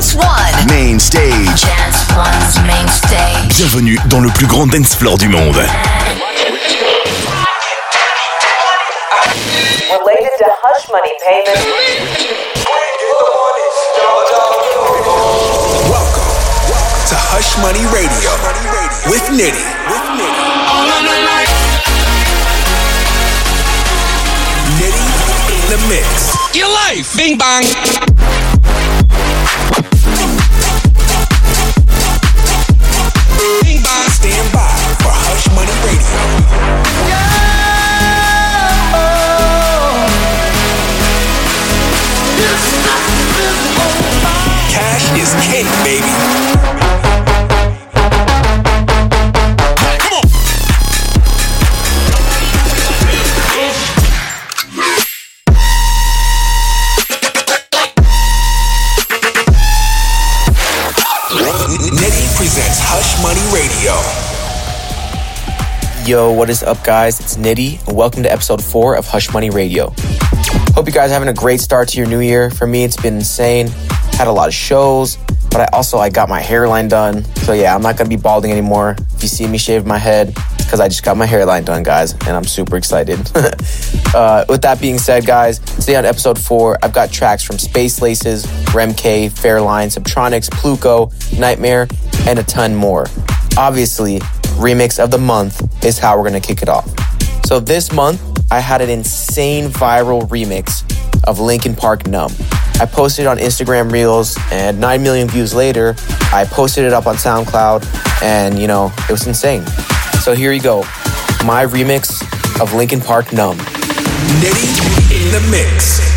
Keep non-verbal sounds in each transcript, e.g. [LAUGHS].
Dance One. Main stage. Dance One's main stage. Bienvenue dans le plus grand dance floor du monde. Related to hush money payments. Welcome to Hush Money Radio with Nitti. Nitti in the mix. Your life, bing bang. Yo, what is up, guys? It's Nitti, and welcome to episode four of Hush Money Radio. Hope you guys are having a great start to your new year. For me, it's been insane. Had a lot of shows, but I also I got my hairline done. So yeah, I'm not gonna be balding anymore. If you see me shave my head, because I just got my hairline done, guys, and I'm super excited. [LAUGHS] uh, with that being said, guys, today on episode four, I've got tracks from Space Laces, Rem K, Fairlane, Subtronics, Pluko, Nightmare, and a ton more. Obviously, remix of the month is how we're gonna kick it off. So this month, I had an insane viral remix of Linkin Park Numb. I posted it on Instagram Reels, and 9 million views later, I posted it up on SoundCloud, and you know, it was insane. So here you go my remix of Linkin Park Numb. Nitti in the mix.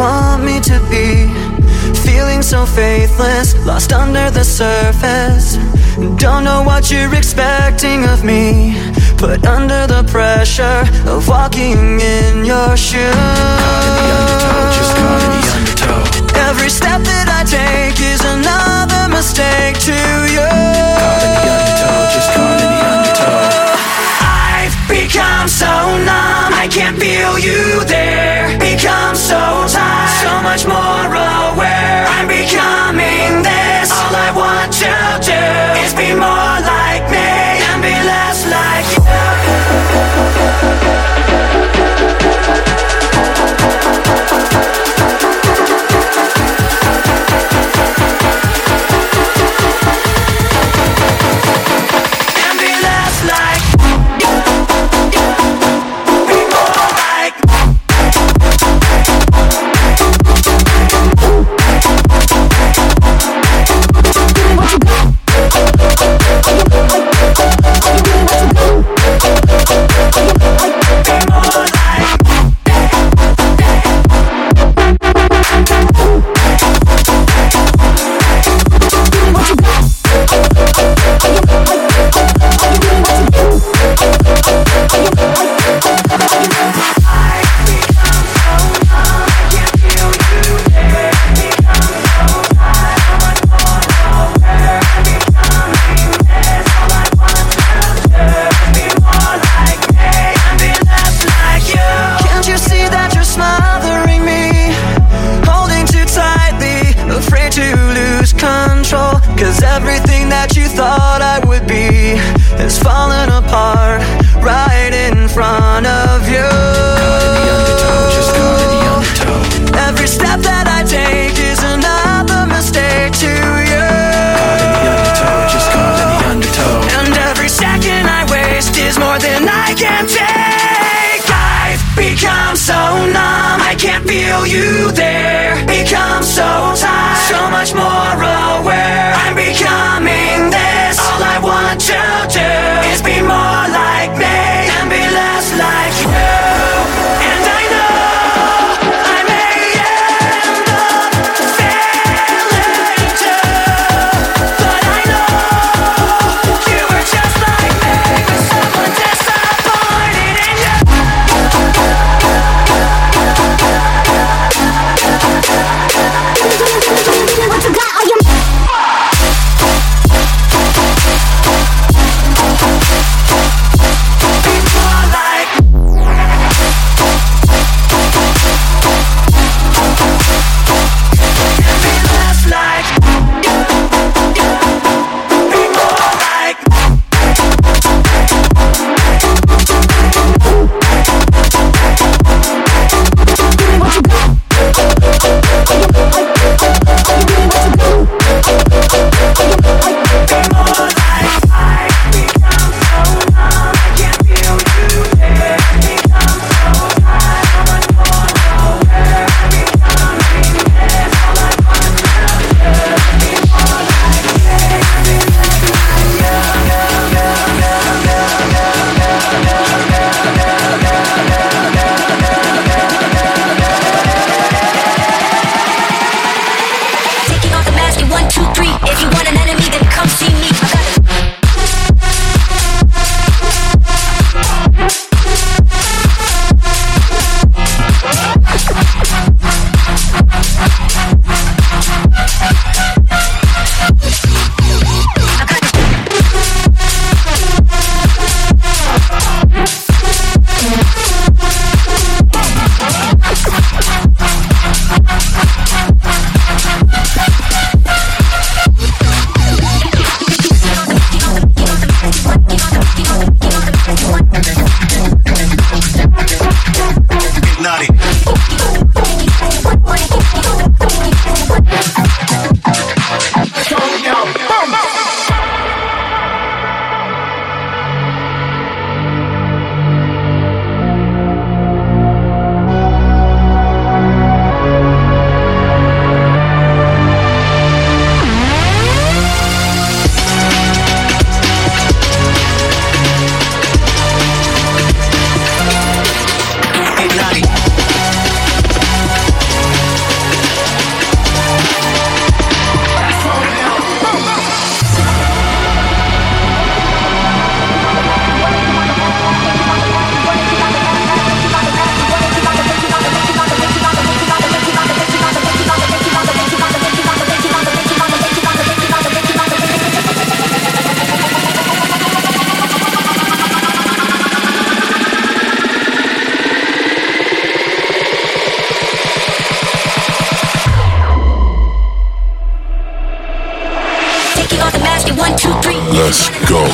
Want me to be. Feeling so faithless, lost under the surface. Don't know what you're expecting of me. Put under the pressure of walking in your shoes. Caught in the undertow, just caught in the undertow. Every step that I take is another mistake to you. I can't feel you there. Become so tired, so much more aware. I'm becoming this. All I want to do is be more like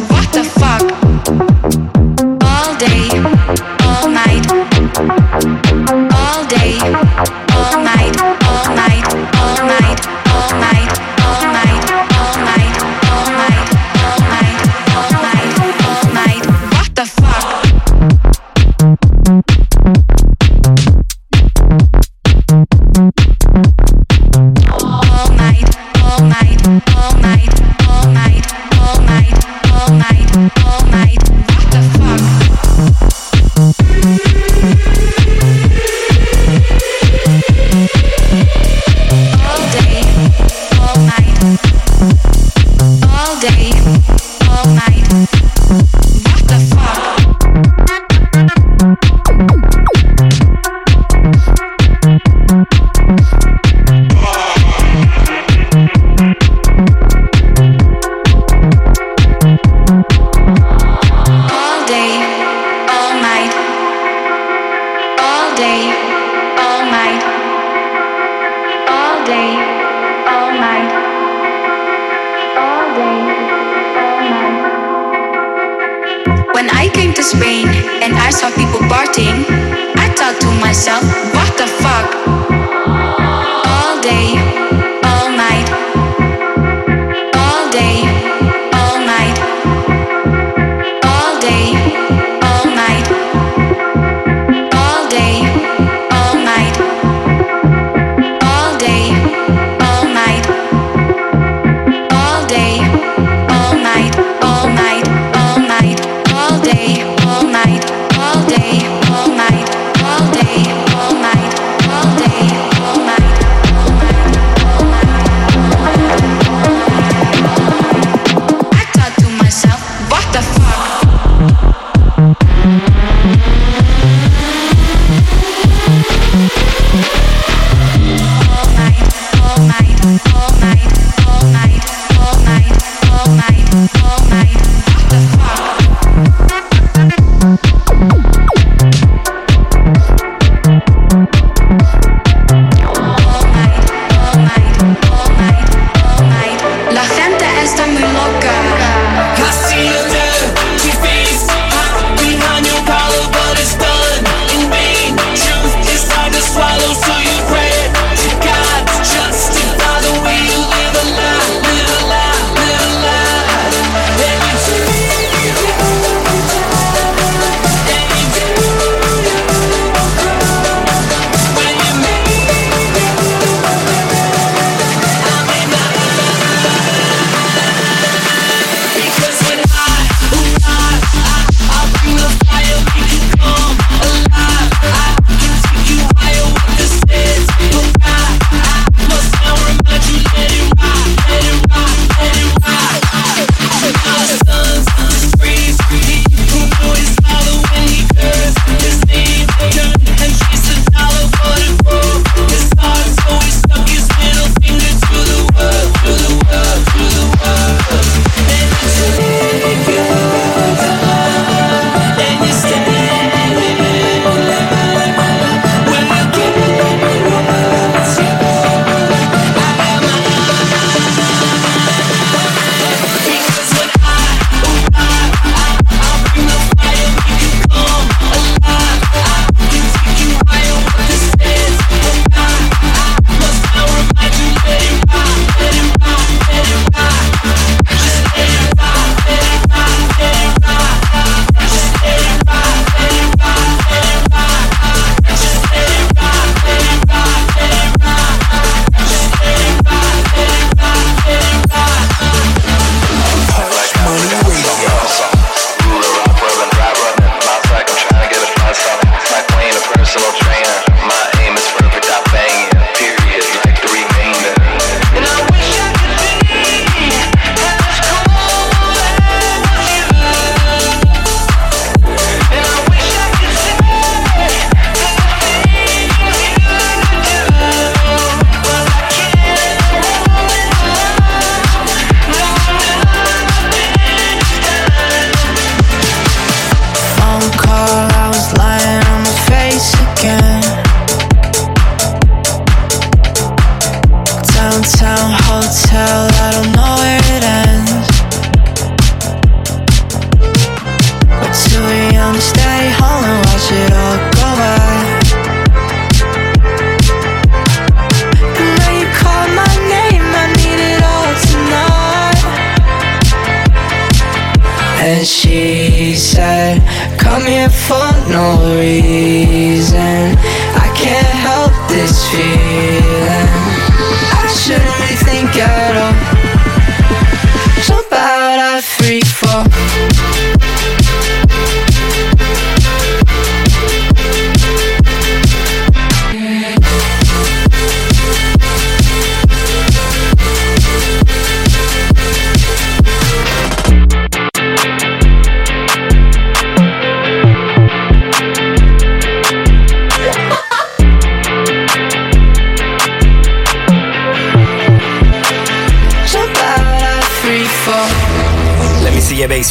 Bota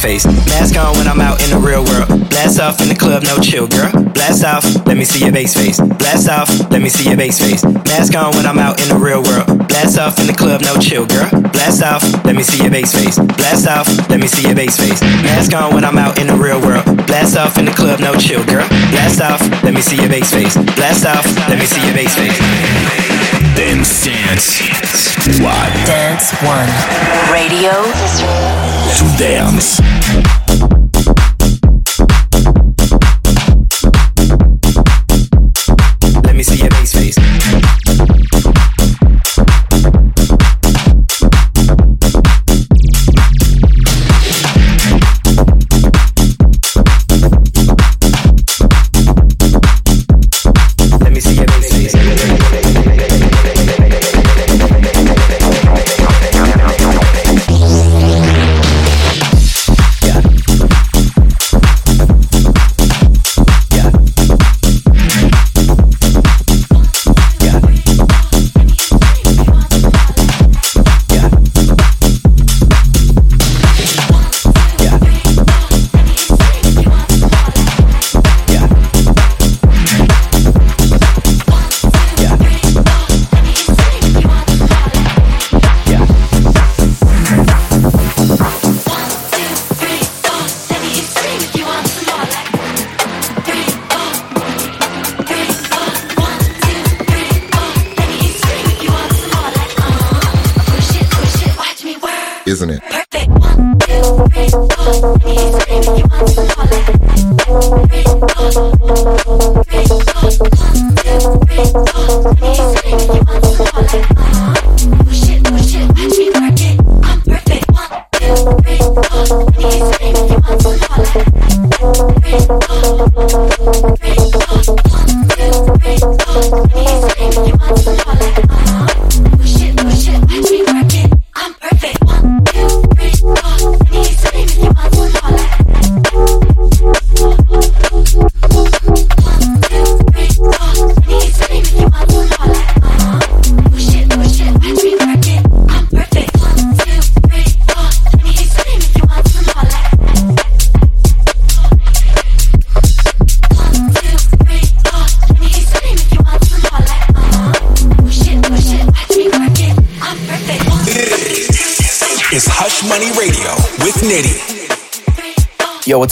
face. Mask on when I'm out in the real world. Blast off in the club, no chill, girl. Blast off, let me see your base face. Blast off, let me see your base face. Mask on when I'm out in the real world. Blast off in the club, no chill, girl. Blast off, let me see your base face. Blast off, let me see your base face. Mask on when I'm out in the real world. Blast off in the club, no chill, girl. Blast off, let me see your base face. Blast off, let me see your base face. Dance. Dance. What? Dance One. Radio To dance.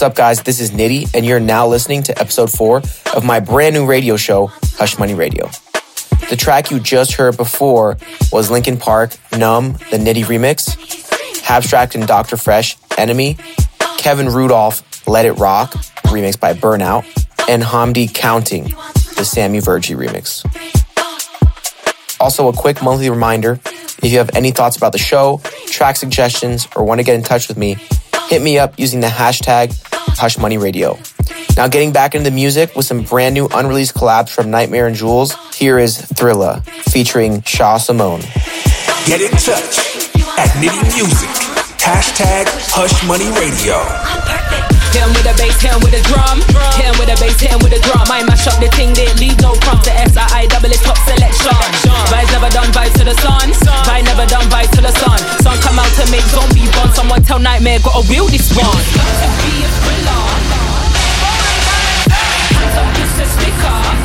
What's up, guys? This is Nitti, and you're now listening to episode four of my brand new radio show, Hush Money Radio. The track you just heard before was Linkin Park, Numb, the Nitti remix, Abstract and Dr. Fresch, Enemy, Kevin Rudolf, Let It Rock, remixed by Burnout, and Hamdi Counting, the Sammy Virji remix. Also, a quick monthly reminder if you have any thoughts about the show, track suggestions, or want to get in touch with me, hit me up using the hashtag HushMoneyRadio. Now, getting back into the music with some brand new unreleased collabs from Nightmare and Jules, here is Thrilla featuring Shaw Simone. Get in touch at Nitti Music. Hashtag Hush Money Radio. Hit with a bass, hit with a drum. Hit with a bass, hit with a drum. I mash up the thing, they leave no crumbs. The SII double is top selection. Vibes never done, vibes to the sun. Vibe never done, vibes to the sun. Sun come out to make zombie bun. Someone tell Nightmare, gotta wheel this one. To be a thriller. Hands up, just a sticker.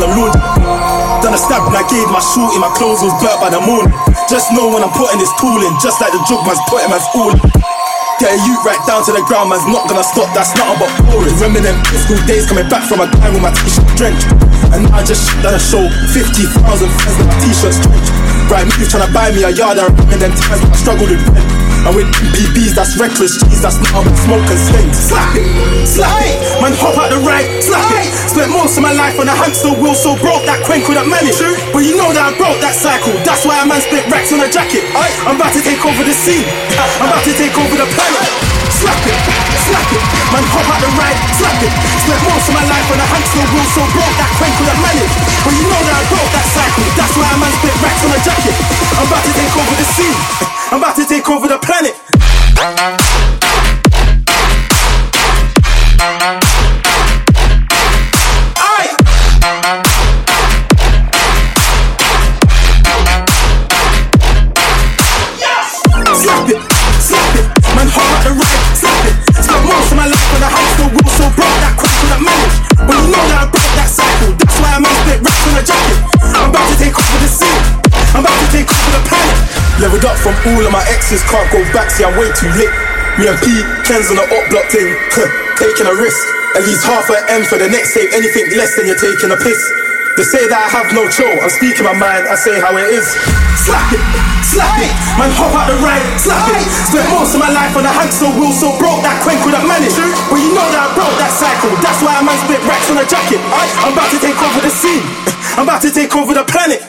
The laundry. Done a stab and I gave my shorty, my clothes was burnt by the moon. Just know when I'm putting this tool in, just like the drug man's putting man's all in. Get a youth right down to the ground, man's not gonna stop, that's nothing but boring. Them school days coming back from a gang with my t-shirt drenched. And now I just shit done a show, 50,000 fans with my t-shirts drenched. Right, me trying to buy me a yard, I remember them times when I struggled with rent. And with PBs, that's reckless cheese, that's not smoke and stink. Slap it, slap it, man, hop out the right, slap it. Spent most of my life on a hamster wheel, so broke that queen couldn't manage. But you know that I broke that cycle, that's why a man spit racks on a jacket. I'm about to take over the scene, I'm about to take over the planet. Slap it, slap it, man, hop out the right, slap it. Spent most of my life on a hamster wheel, so broke that queen couldn't manage. But you know that I broke that cycle, that's why a man spit racks on a jacket. I'm about to take over the scene, I'm about to take over the planet. My exes, can't go back, see I'm way too late. Me and P, Ken's on the up block thing, [LAUGHS] taking a risk. At least half a M for the next save, anything less than you're taking a piss. They say that I have no chill, I'm speaking my mind, I say how it is. Slap it, slap it, man, hop out the right, slap it. Spent most of my life on a hamster wheel, so broke that queen couldn't manage. But you know that I broke that cycle, that's why a man spit racks on a jacket. I'm about to take over the scene, [LAUGHS] I'm about to take over the planet.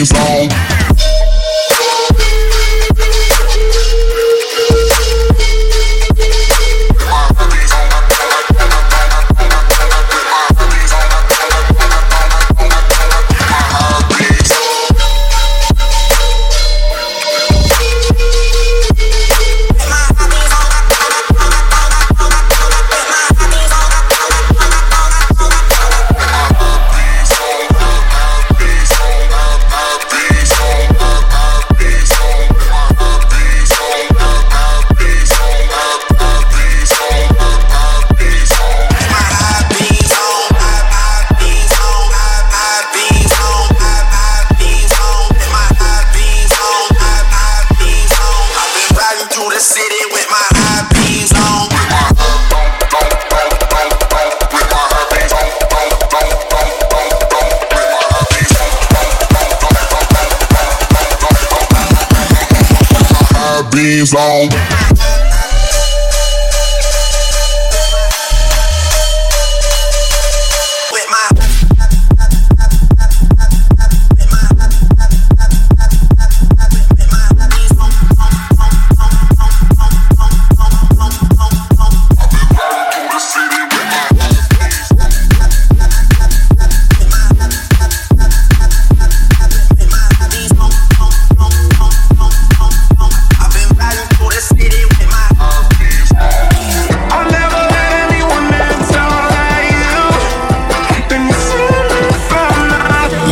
days long.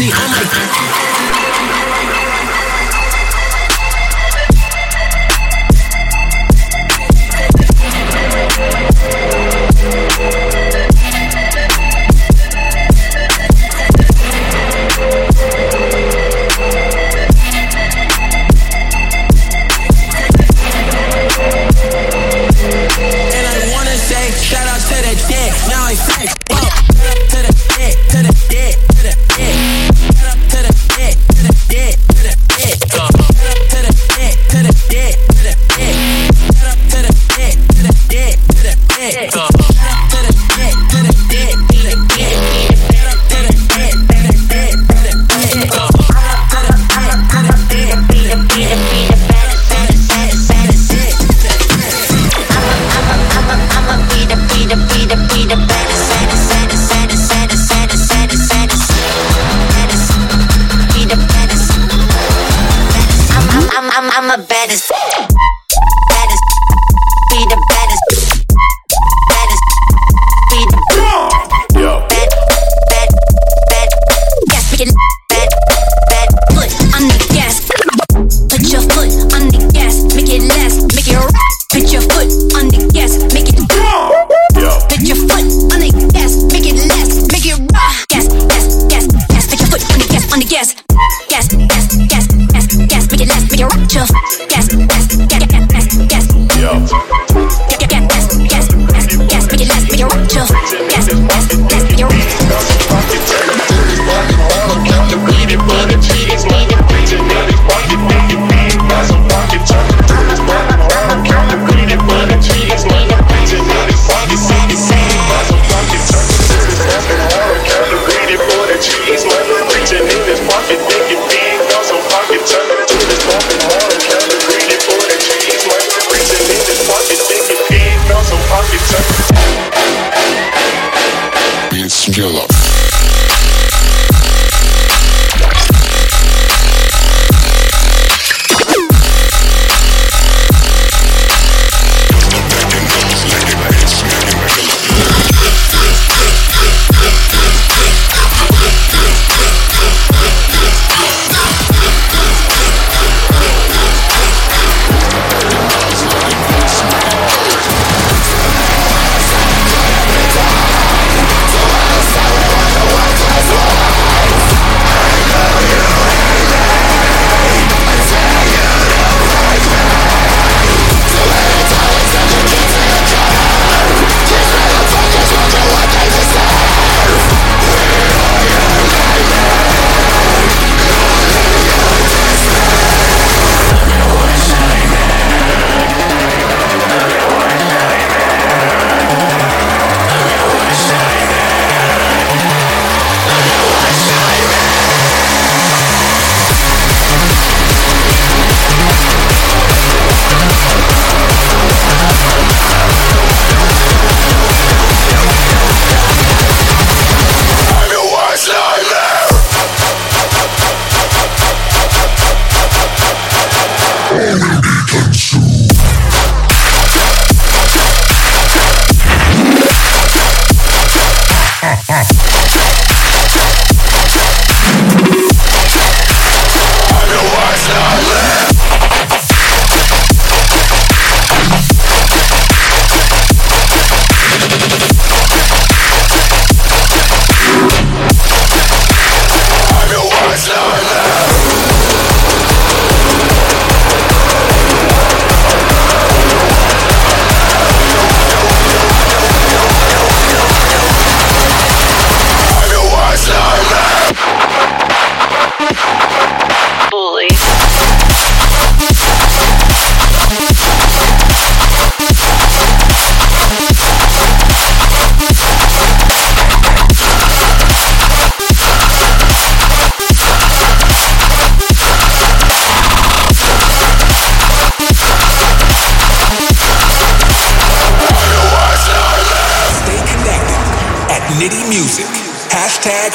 Go crazy on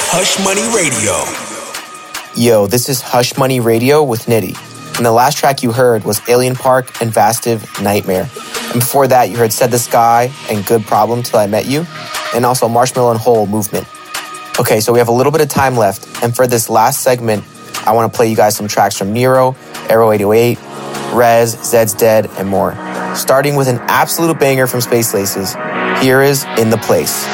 Hush Money Radio. Yo, this is Hush Money Radio with Nitti. And the last track you heard was Alien Park and Vastive Nightmare. And before that, you heard Said the Sky and Good Problem Till I Met You, and also Marshmello and Hole Movement. Okay, so we have a little bit of time left, and for this last segment, I want to play you guys some tracks from Nero, Arrow 808, Rezz, Zeds Dead, and more. Starting with an absolute banger from Space Laces, here is In the Place.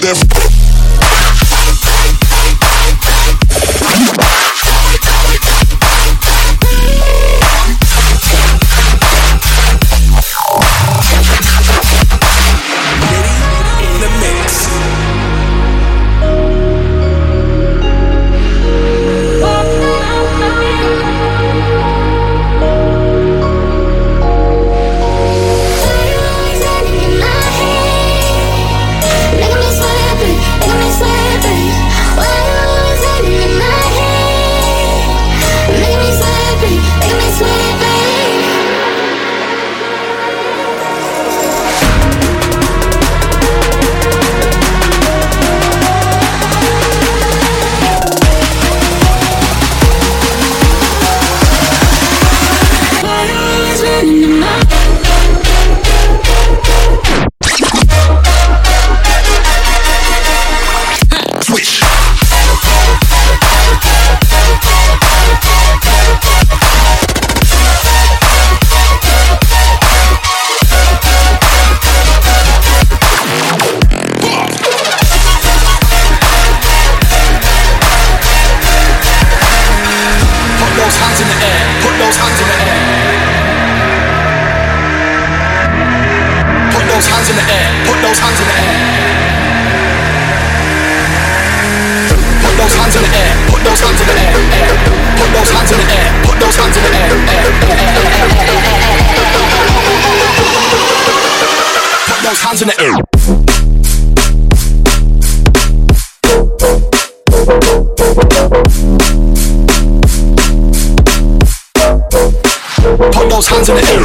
Got those hands in the air.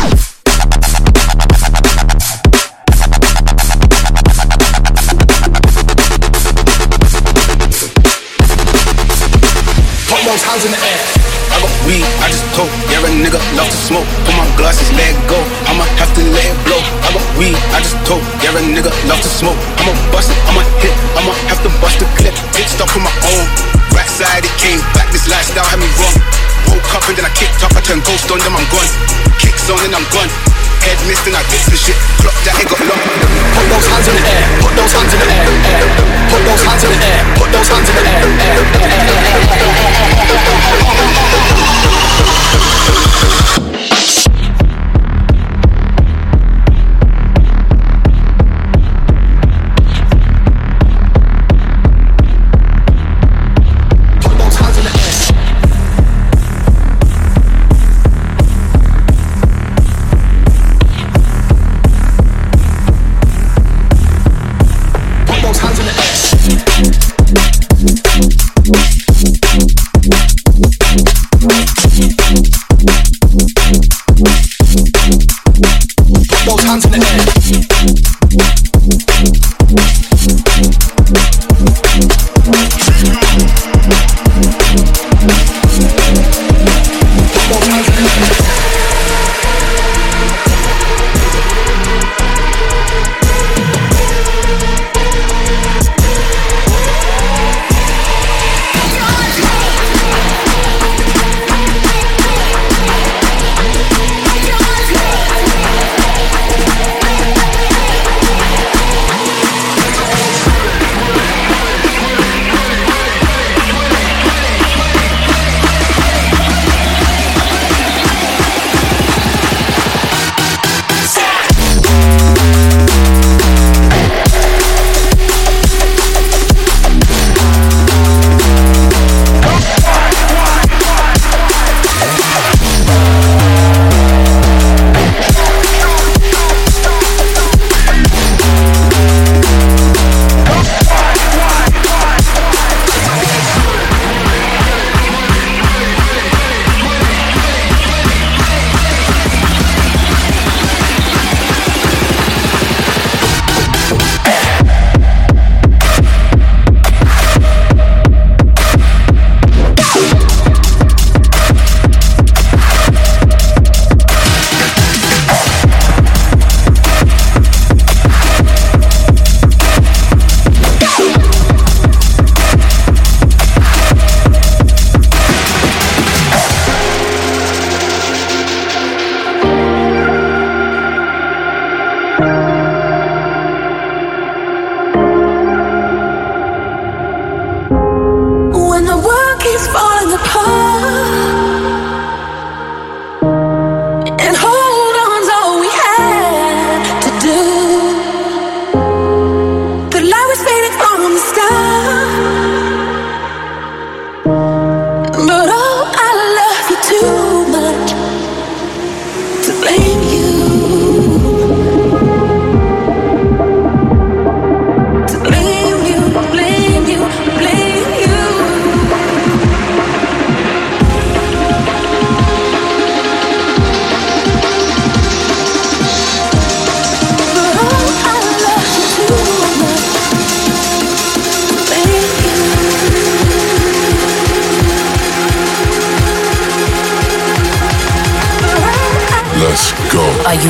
Put those hands in the air. I got weed, I just told. Yeah, a nigga love to smoke. Put my glasses, let go. I'ma have to let it blow. I got weed, I just told. Yeah, a nigga love to smoke. I'ma bust it, I'ma hit, turned ghost on them, I'm gone. Kicks on and I'm gone. Head missed and I did some shit. Clock that it got long. Put those hands in the air. Put those hands in the air. Put those hands in the air. Put those hands in the air.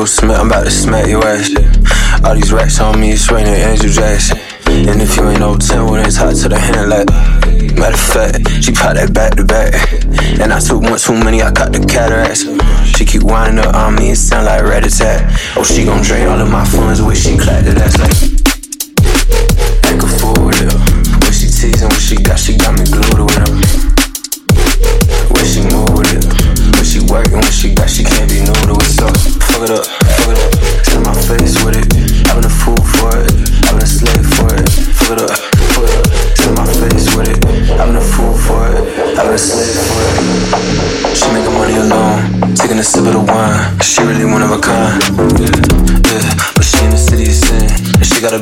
Will Smith, I'm about to smack your ass. All these racks on me, it's raining Andrew Jackson. And if you ain't no 10, well, then tied to the hand like. Matter of fact, she pop that back to back. And I took one too many, I got the cataracts. She keep winding up on me, it sound like rat attack. Oh, she gon' drain all of my funds, wish she clapped it ass like. a sip of the wine. She really one of a kind. Yeah, yeah. But she in the city of sin, and she got a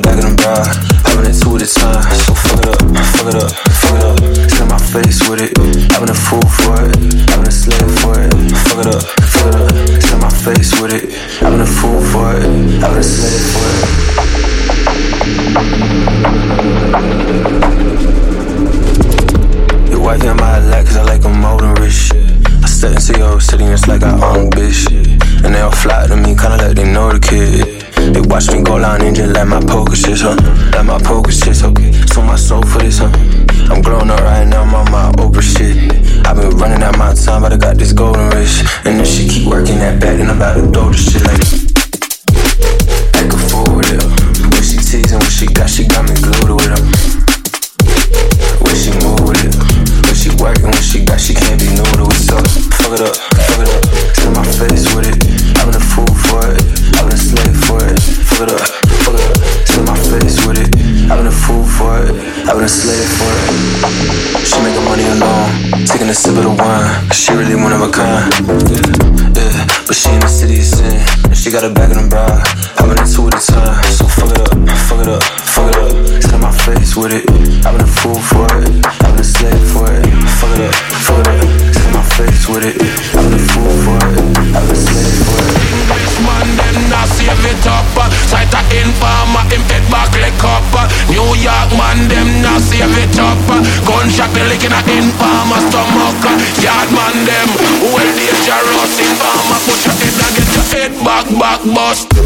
got a back of the bra. Knock bust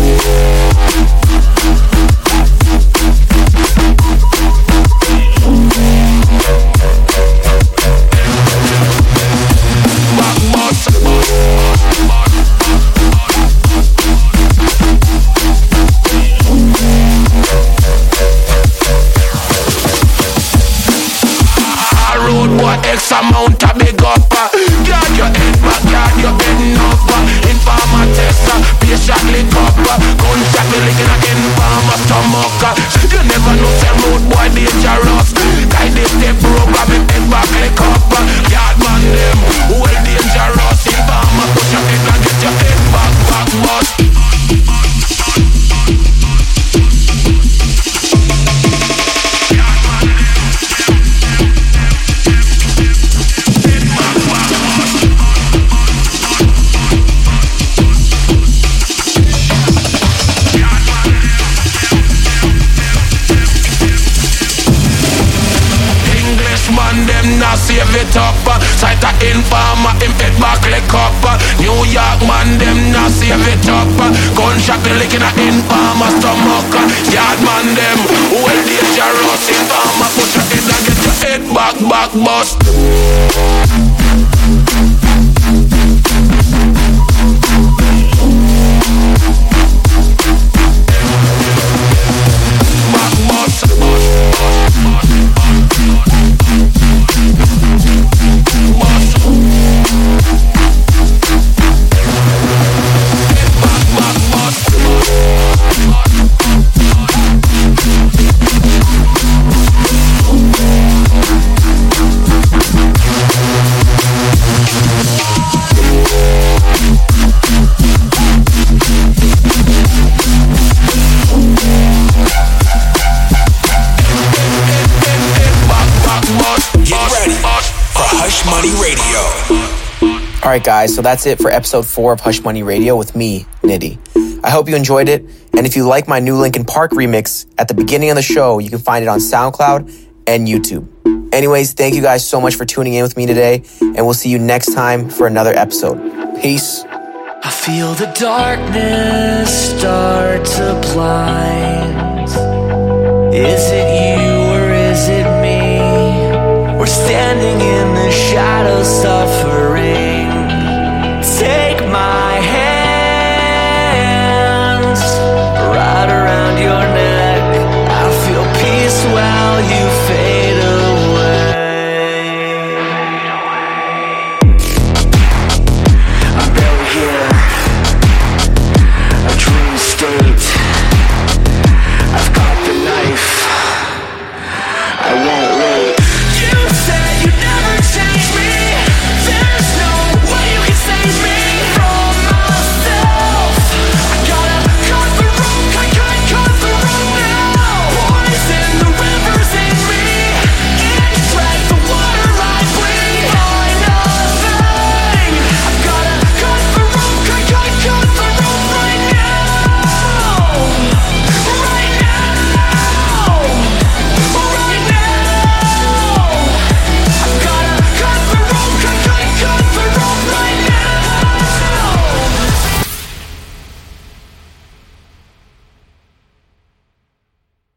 right, guys, so that's it for episode four of Hush Money Radio with me, Nitti. I hope you enjoyed it, and if you like my new Linkin Park remix at the beginning of the show, you can find it on SoundCloud and YouTube. Anyways, thank you guys so much for tuning in with me today, and we'll see you next time for another episode. Peace. I feel the darkness start to blind. Is it you or is it me? We're standing in the shadows, suffering.